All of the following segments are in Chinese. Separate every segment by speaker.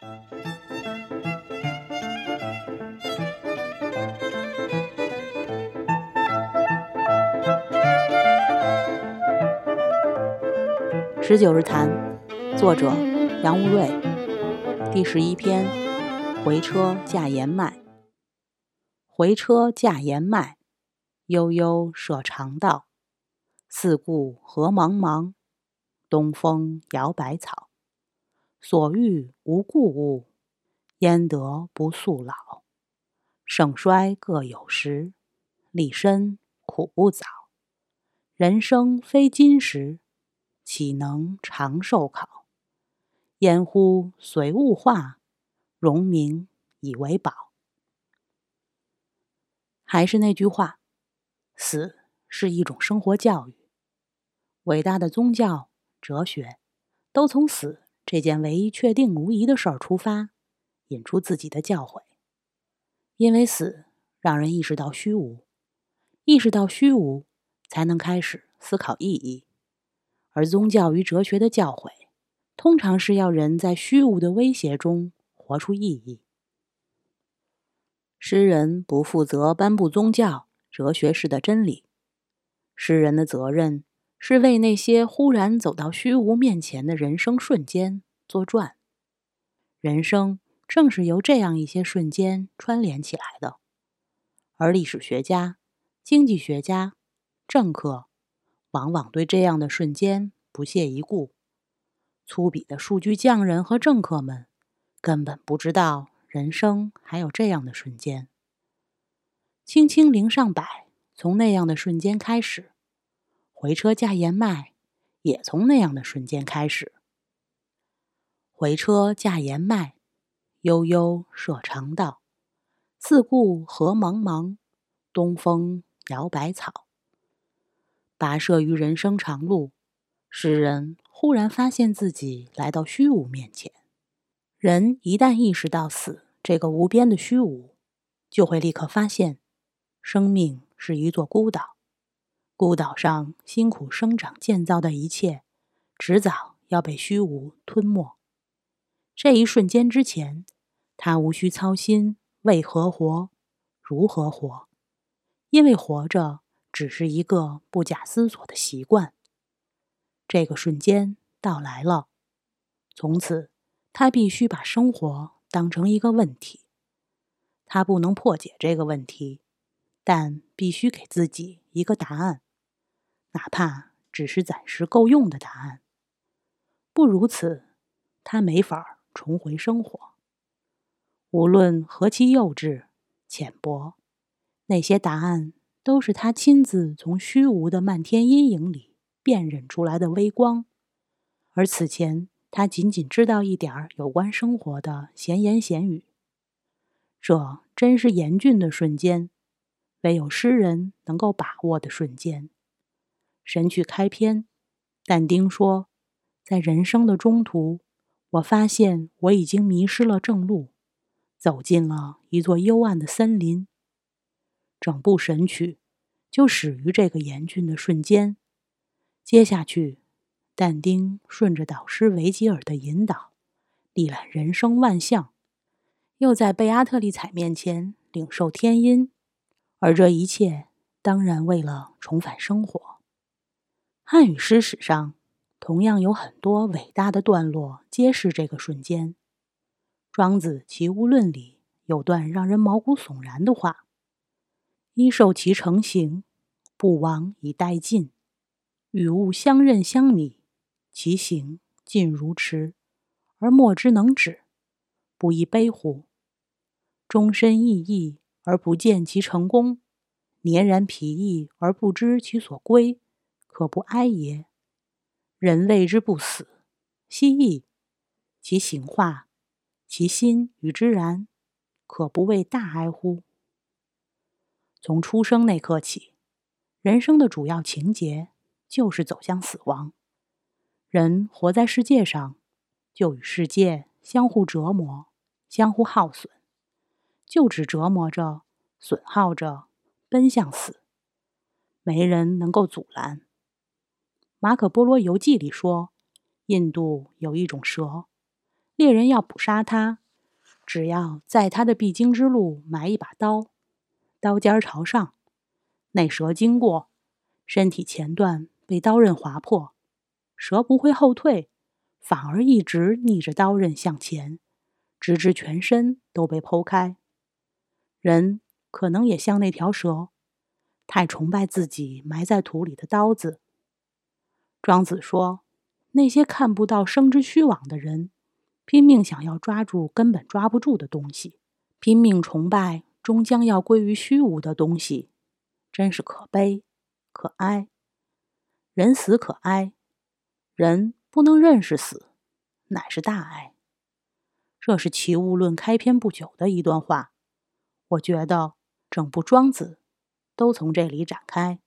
Speaker 1: 十九日谈，作者杨无瑞，第十一篇：回车驾盐麦。回车驾盐麦，悠悠涉长道。四顾何茫茫，东风摇百草。所遇无故物，焉得不速老？盛衰各有时，立身苦不早。人生非金石。岂能长寿考？焉乎随物化，荣名以为宝。还是那句话，死是一种生活教育。伟大的宗教、哲学，都从死这件唯一确定无疑的事儿出发，引出自己的教诲。因为死让人意识到虚无，意识到虚无，才能开始思考意义。而宗教与哲学的教诲，通常是要人在虚无的威胁中活出意义。诗人不负责颁布宗教、哲学式的真理，诗人的责任是为那些忽然走到虚无面前的人生瞬间作传。人生正是由这样一些瞬间串联起来的，而历史学家、经济学家、政客。往往对这样的瞬间不屑一顾。粗鄙的数据匠人和政客们根本不知道人生还有这样的瞬间。轻轻零上百，从那样的瞬间开始；回车驾盐麦，也从那样的瞬间开始。回车驾盐麦，悠悠涉长道。四顾何茫茫，东风摇百草。跋涉于人生长路，诗人忽然发现自己来到虚无面前。人一旦意识到死这个无边的虚无，就会立刻发现，生命是一座孤岛，孤岛上辛苦生长建造的一切，迟早要被虚无吞没。这一瞬间之前，他无需操心为何活，如何活，因为活着。只是一个不假思索的习惯。这个瞬间到来了，从此他必须把生活当成一个问题。他不能破解这个问题，但必须给自己一个答案，哪怕只是暂时够用的答案。不如此，他没法重回生活。无论何其幼稚、浅薄，那些答案。都是他亲自从虚无的漫天阴影里辨认出来的微光，而此前他仅仅知道一点有关生活的闲言闲语。这真是严峻的瞬间，唯有诗人能够把握的瞬间。神曲开篇，但丁说：“在人生的中途，我发现我已经迷失了正路，走进了一座幽暗的森林。”整部神曲就始于这个严峻的瞬间。接下去，但丁顺着导师维吉尔的引导，历览人生万象，又在贝阿特丽彩面前领受天音。而这一切，当然为了重返生活。汉语诗史上同样有很多伟大的段落揭示这个瞬间。庄子《齐物论》里有段让人毛骨悚然的话。一受其成形，不亡以殆尽；与物相认相拟，其形尽如驰，而莫之能止，不亦悲乎？终身奕奕而不见其成功，年然疲役而不知其所归，可不哀也？人谓之不死，奚异？其形化，其心与之然，可不谓大哀乎？从出生那刻起，人生的主要情节就是走向死亡。人活在世界上，就与世界相互折磨、相互耗损，就只折磨着、损耗着，奔向死，没人能够阻拦。马可·波罗游记里说，印度有一种蛇，猎人要捕杀它，只要在它的必经之路埋一把刀，刀尖朝上，那蛇经过，身体前段被刀刃划破，蛇不会后退，反而一直逆着刀刃向前，直至全身都被剖开。人可能也像那条蛇，太崇拜自己埋在土里的刀子。庄子说：“那些看不到生之虚妄的人，拼命想要抓住根本抓不住的东西，拼命崇拜终将要归于虚无的东西，真是可悲可哀。人死可哀，人不能认识死，乃是大哀。”这是《齐物论》开篇不久的一段话。我觉得整部《庄子》都从这里展开，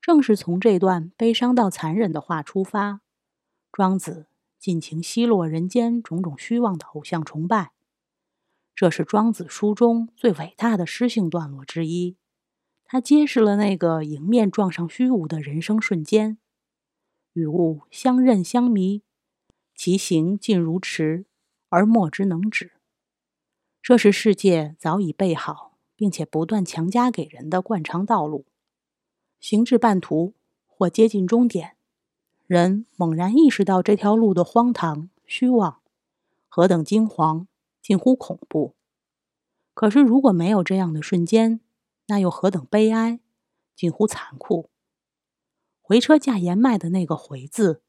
Speaker 1: 正是从这段悲伤到残忍的话出发，庄子尽情奚落人间种种虚妄的偶像崇拜。这是庄子书中最伟大的诗性段落之一，它揭示了那个迎面撞上虚无的人生瞬间：与物相认相迷，其行尽如驰，而莫之能止。这是世界早已备好，并且不断强加给人的惯常道路。行至半途或接近终点，人猛然意识到这条路的荒唐、虚妄，何等惊惶，近乎恐怖。可是，如果没有这样的瞬间，那又何等悲哀，近乎残酷。回车驾言迈的那个“回”字，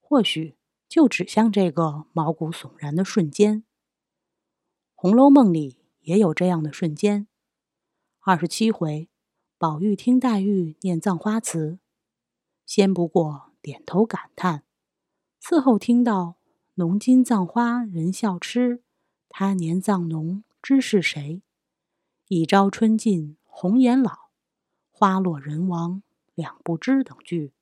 Speaker 1: 或许就指向这个毛骨悚然的瞬间。《红楼梦》里也有这样的瞬间。二十七回，宝玉听黛玉念葬花词，先不过点头感叹，伺候听到“浓金葬花人笑痴，他年葬侬知是谁？一朝春尽红颜老，花落人亡两不知”等句，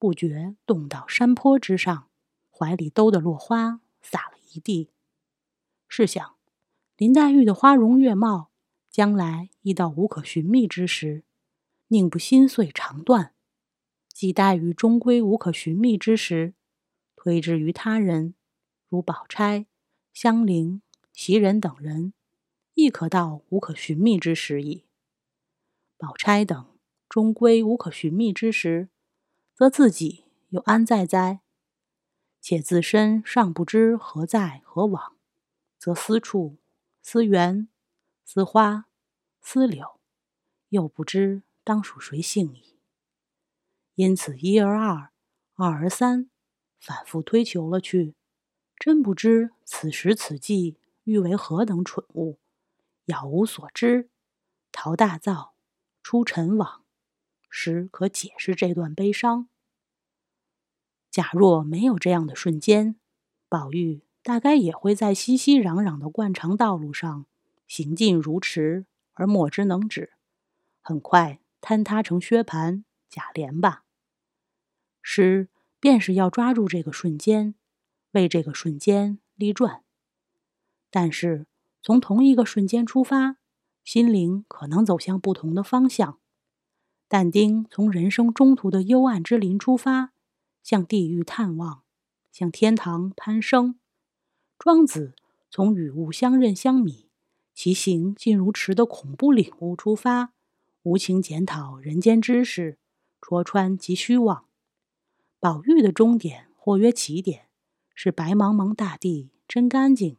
Speaker 1: 不觉动到山坡之上，怀里兜的落花洒了一地。试想。林黛玉的花容月貌，将来亦到无可寻觅之时，宁不心碎肠断？即待于终归无可寻觅之时，推之于他人，如宝钗、香菱、袭人等人，亦可到无可寻觅之时矣。宝钗等终归无可寻觅之时，则自己又安在哉？且自身尚不知何在何往，则思处。思园，思花，思柳，又不知当属谁幸矣。因此一而二，二而三，反复推求了去，真不知此时此际欲为何等蠢物，杳无所知，逃大造，出尘网，实可解释这段悲伤。假若没有这样的瞬间，宝玉。大概也会在熙熙攘攘的惯常道路上行进如驰，而莫之能止，很快坍塌成薛蟠、贾琏吧。诗便是要抓住这个瞬间，为这个瞬间立传。但是从同一个瞬间出发，心灵可能走向不同的方向。但丁从人生中途的幽暗之林出发，向地狱探望，向天堂攀升。庄子从与物相认相米，其行尽如池的恐怖领悟出发，无情检讨人间知识，戳穿即虚妄。宝玉的终点或曰起点，是白茫茫大地真干净。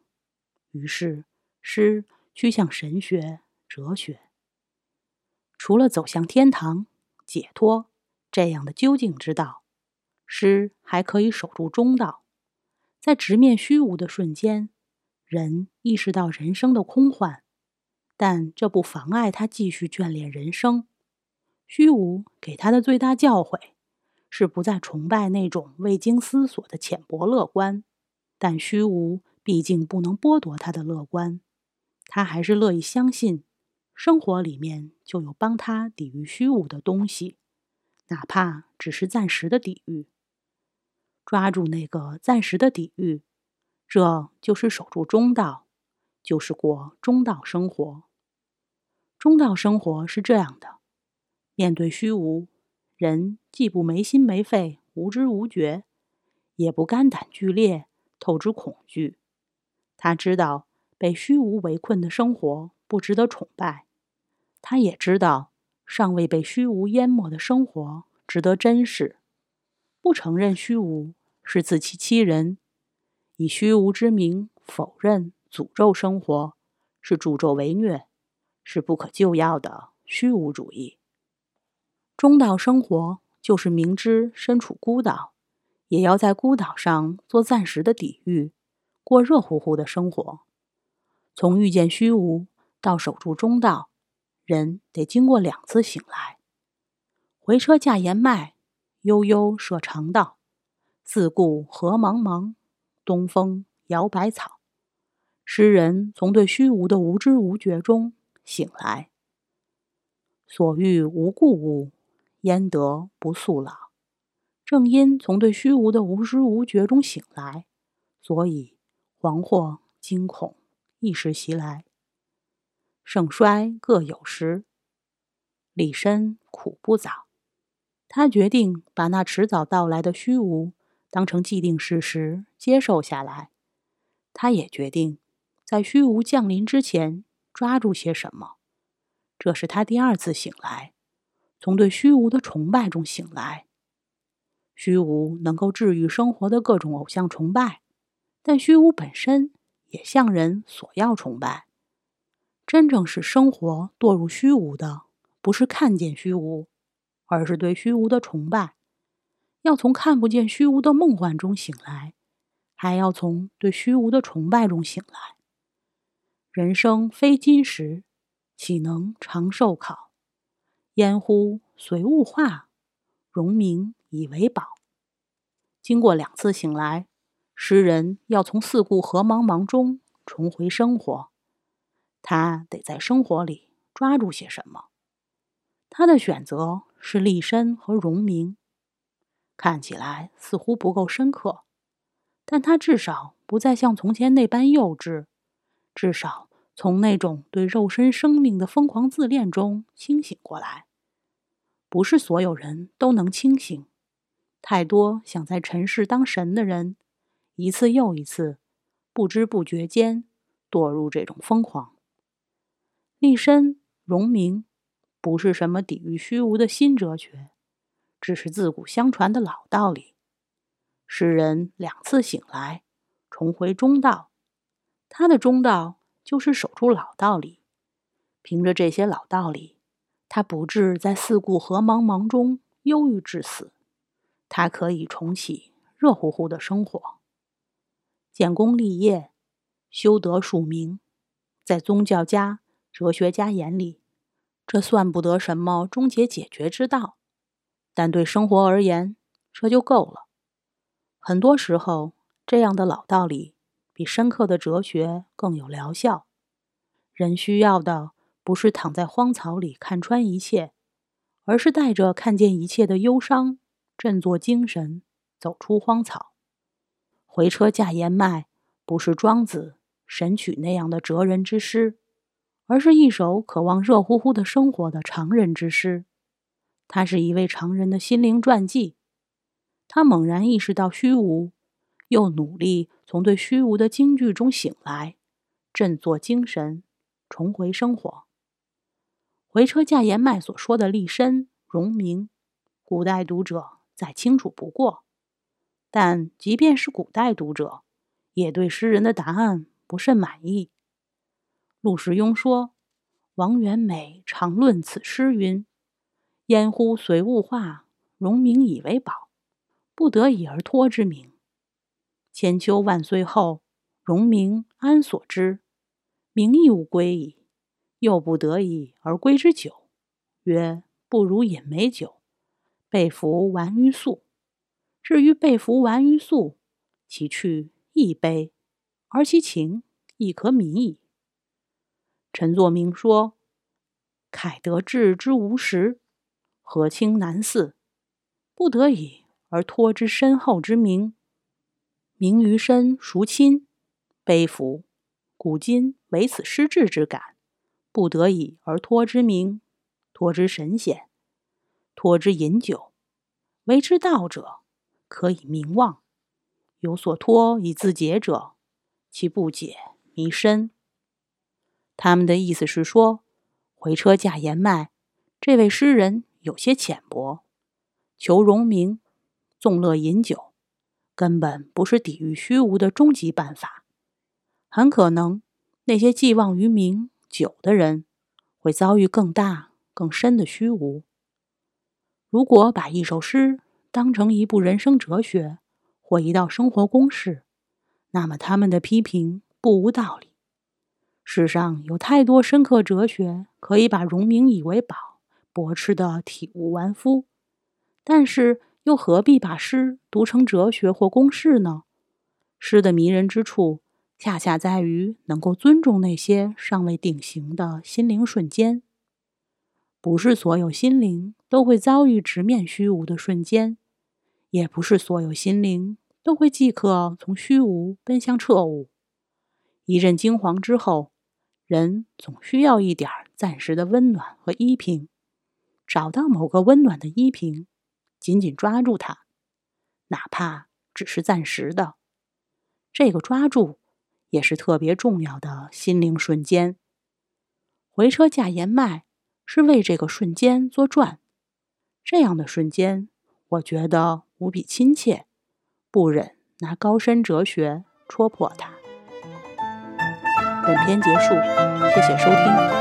Speaker 1: 于是诗趋向神学、哲学。除了走向天堂、解脱这样的究竟之道，诗还可以守住中道。在直面虚无的瞬间，人意识到人生的空幻，但这不妨碍他继续眷恋人生。虚无给他的最大教诲，是不再崇拜那种未经思索的浅薄乐观。但虚无毕竟不能剥夺他的乐观，他还是乐意相信，生活里面就有帮他抵御虚无的东西，哪怕只是暂时的抵御。抓住那个暂时的抵御，这就是守住中道，就是过中道生活。中道生活是这样的：面对虚无，人既不没心没肺、无知无觉，也不肝胆俱裂、透支恐惧，他知道被虚无围困的生活不值得崇拜，他也知道尚未被虚无淹没的生活值得珍视。不承认虚无是自欺欺人，以虚无之名否认、诅咒生活是助纣为虐，是不可救药的虚无主义。中道生活就是明知身处孤岛，也要在孤岛上做暂时的抵御。过热乎乎的生活，从遇见虚无到守住中道，人得经过两次醒来。回车驾言迈，悠悠涉长道。自顾何茫茫，东风摇百草。诗人从对虚无的无知无觉中醒来。所欲无故物，焉得不速老？正因从对虚无的无知无觉中醒来，所以。惶惑惊恐一时袭来，盛衰各有时。李绅苦不早，他决定把那迟早到来的虚无当成既定事实接受下来。他也决定在虚无降临之前抓住些什么。这是他第二次醒来，从对虚无的崇拜中醒来。虚无能够治愈生活的各种偶像崇拜。但虚无本身也向人索要崇拜。真正使生活堕入虚无的，不是看见虚无，而是对虚无的崇拜。要从看不见虚无的梦幻中醒来，还要从对虚无的崇拜中醒来。人生非金石，岂能长寿考？焉乎随物化，荣名以为宝。经过两次醒来。诗人要从四顾何茫茫中重回生活，他得在生活里抓住些什么？他的选择是立身和荣名，看起来似乎不够深刻，但他至少不再像从前那般幼稚，至少从那种对肉身生命的疯狂自恋中清醒过来。不是所有人都能清醒，太多想在尘世当神的人。一次又一次，不知不觉间堕入这种疯狂。立身荣名，不是什么抵御虚无的新哲学，只是自古相传的老道理。诗人两次醒来，重回中道，他的中道就是守住老道理。凭着这些老道理，他不至在四顾何茫茫中忧郁致死，他可以重启热乎乎的生活。建功立业，修德树名，在宗教家、哲学家眼里，这算不得什么终结解决之道，但对生活而言，这就够了。很多时候，这样的老道理比深刻的哲学更有疗效。人需要的不是躺在荒草里看穿一切，而是带着看见一切的忧伤，振作精神，走出荒草。回车驾言迈，不是庄子、神曲那样的哲人之诗，而是一首渴望热乎乎的生活的常人之诗。他是一位常人的心灵传记。他猛然意识到虚无，又努力从对虚无的惊惧中醒来，振作精神，重回生活。回车驾言迈所说的立身荣名，古代读者再清楚不过。但即便是古代读者，也对诗人的答案不甚满意。陆时雍说：“王元美常论此诗云：‘焉乎随物化，荣名以为宝，不得已而托之名。千秋万岁后，荣名安所知？名亦无归矣，又不得已而归之久，曰：不如饮美酒，被服玩于素。’”至于被服玩于素，其趣亦悲，而其情亦可悯矣。陈作明说：“凯得志之无实，何清难似？不得已而托之深厚之名，名于身孰亲？悲服，古今唯此失志之感。不得已而托之名，托之神显，托之饮酒，为之道者。”可以名望，有所托以自解者，其不解弥深。他们的意思是说，回车驾言迈这位诗人有些浅薄，求荣名，纵乐饮酒，根本不是抵御虚无的终极办法。很可能，那些寄望于名酒的人，会遭遇更大更深的虚无。如果把一首诗当成一部人生哲学或一道生活公式，那么他们的批评不无道理。世上有太多深刻哲学可以把荣名以为宝，驳斥的体无完肤。但是又何必把诗读成哲学或公式呢？诗的迷人之处，恰恰在于能够尊重那些尚未定型的心灵瞬间。不是所有心灵都会遭遇直面虚无的瞬间，也不是所有心灵都会即刻从虚无奔向彻悟。一阵惊惶之后。人总需要一点暂时的温暖和依凭，找到某个温暖的依凭，紧紧抓住它，哪怕只是暂时的。这个抓住也是特别重要的心灵瞬间。回车驾言迈是为这个瞬间作传，这样的瞬间，我觉得无比亲切，不忍拿高深哲学戳破它。本片结束，谢谢收听。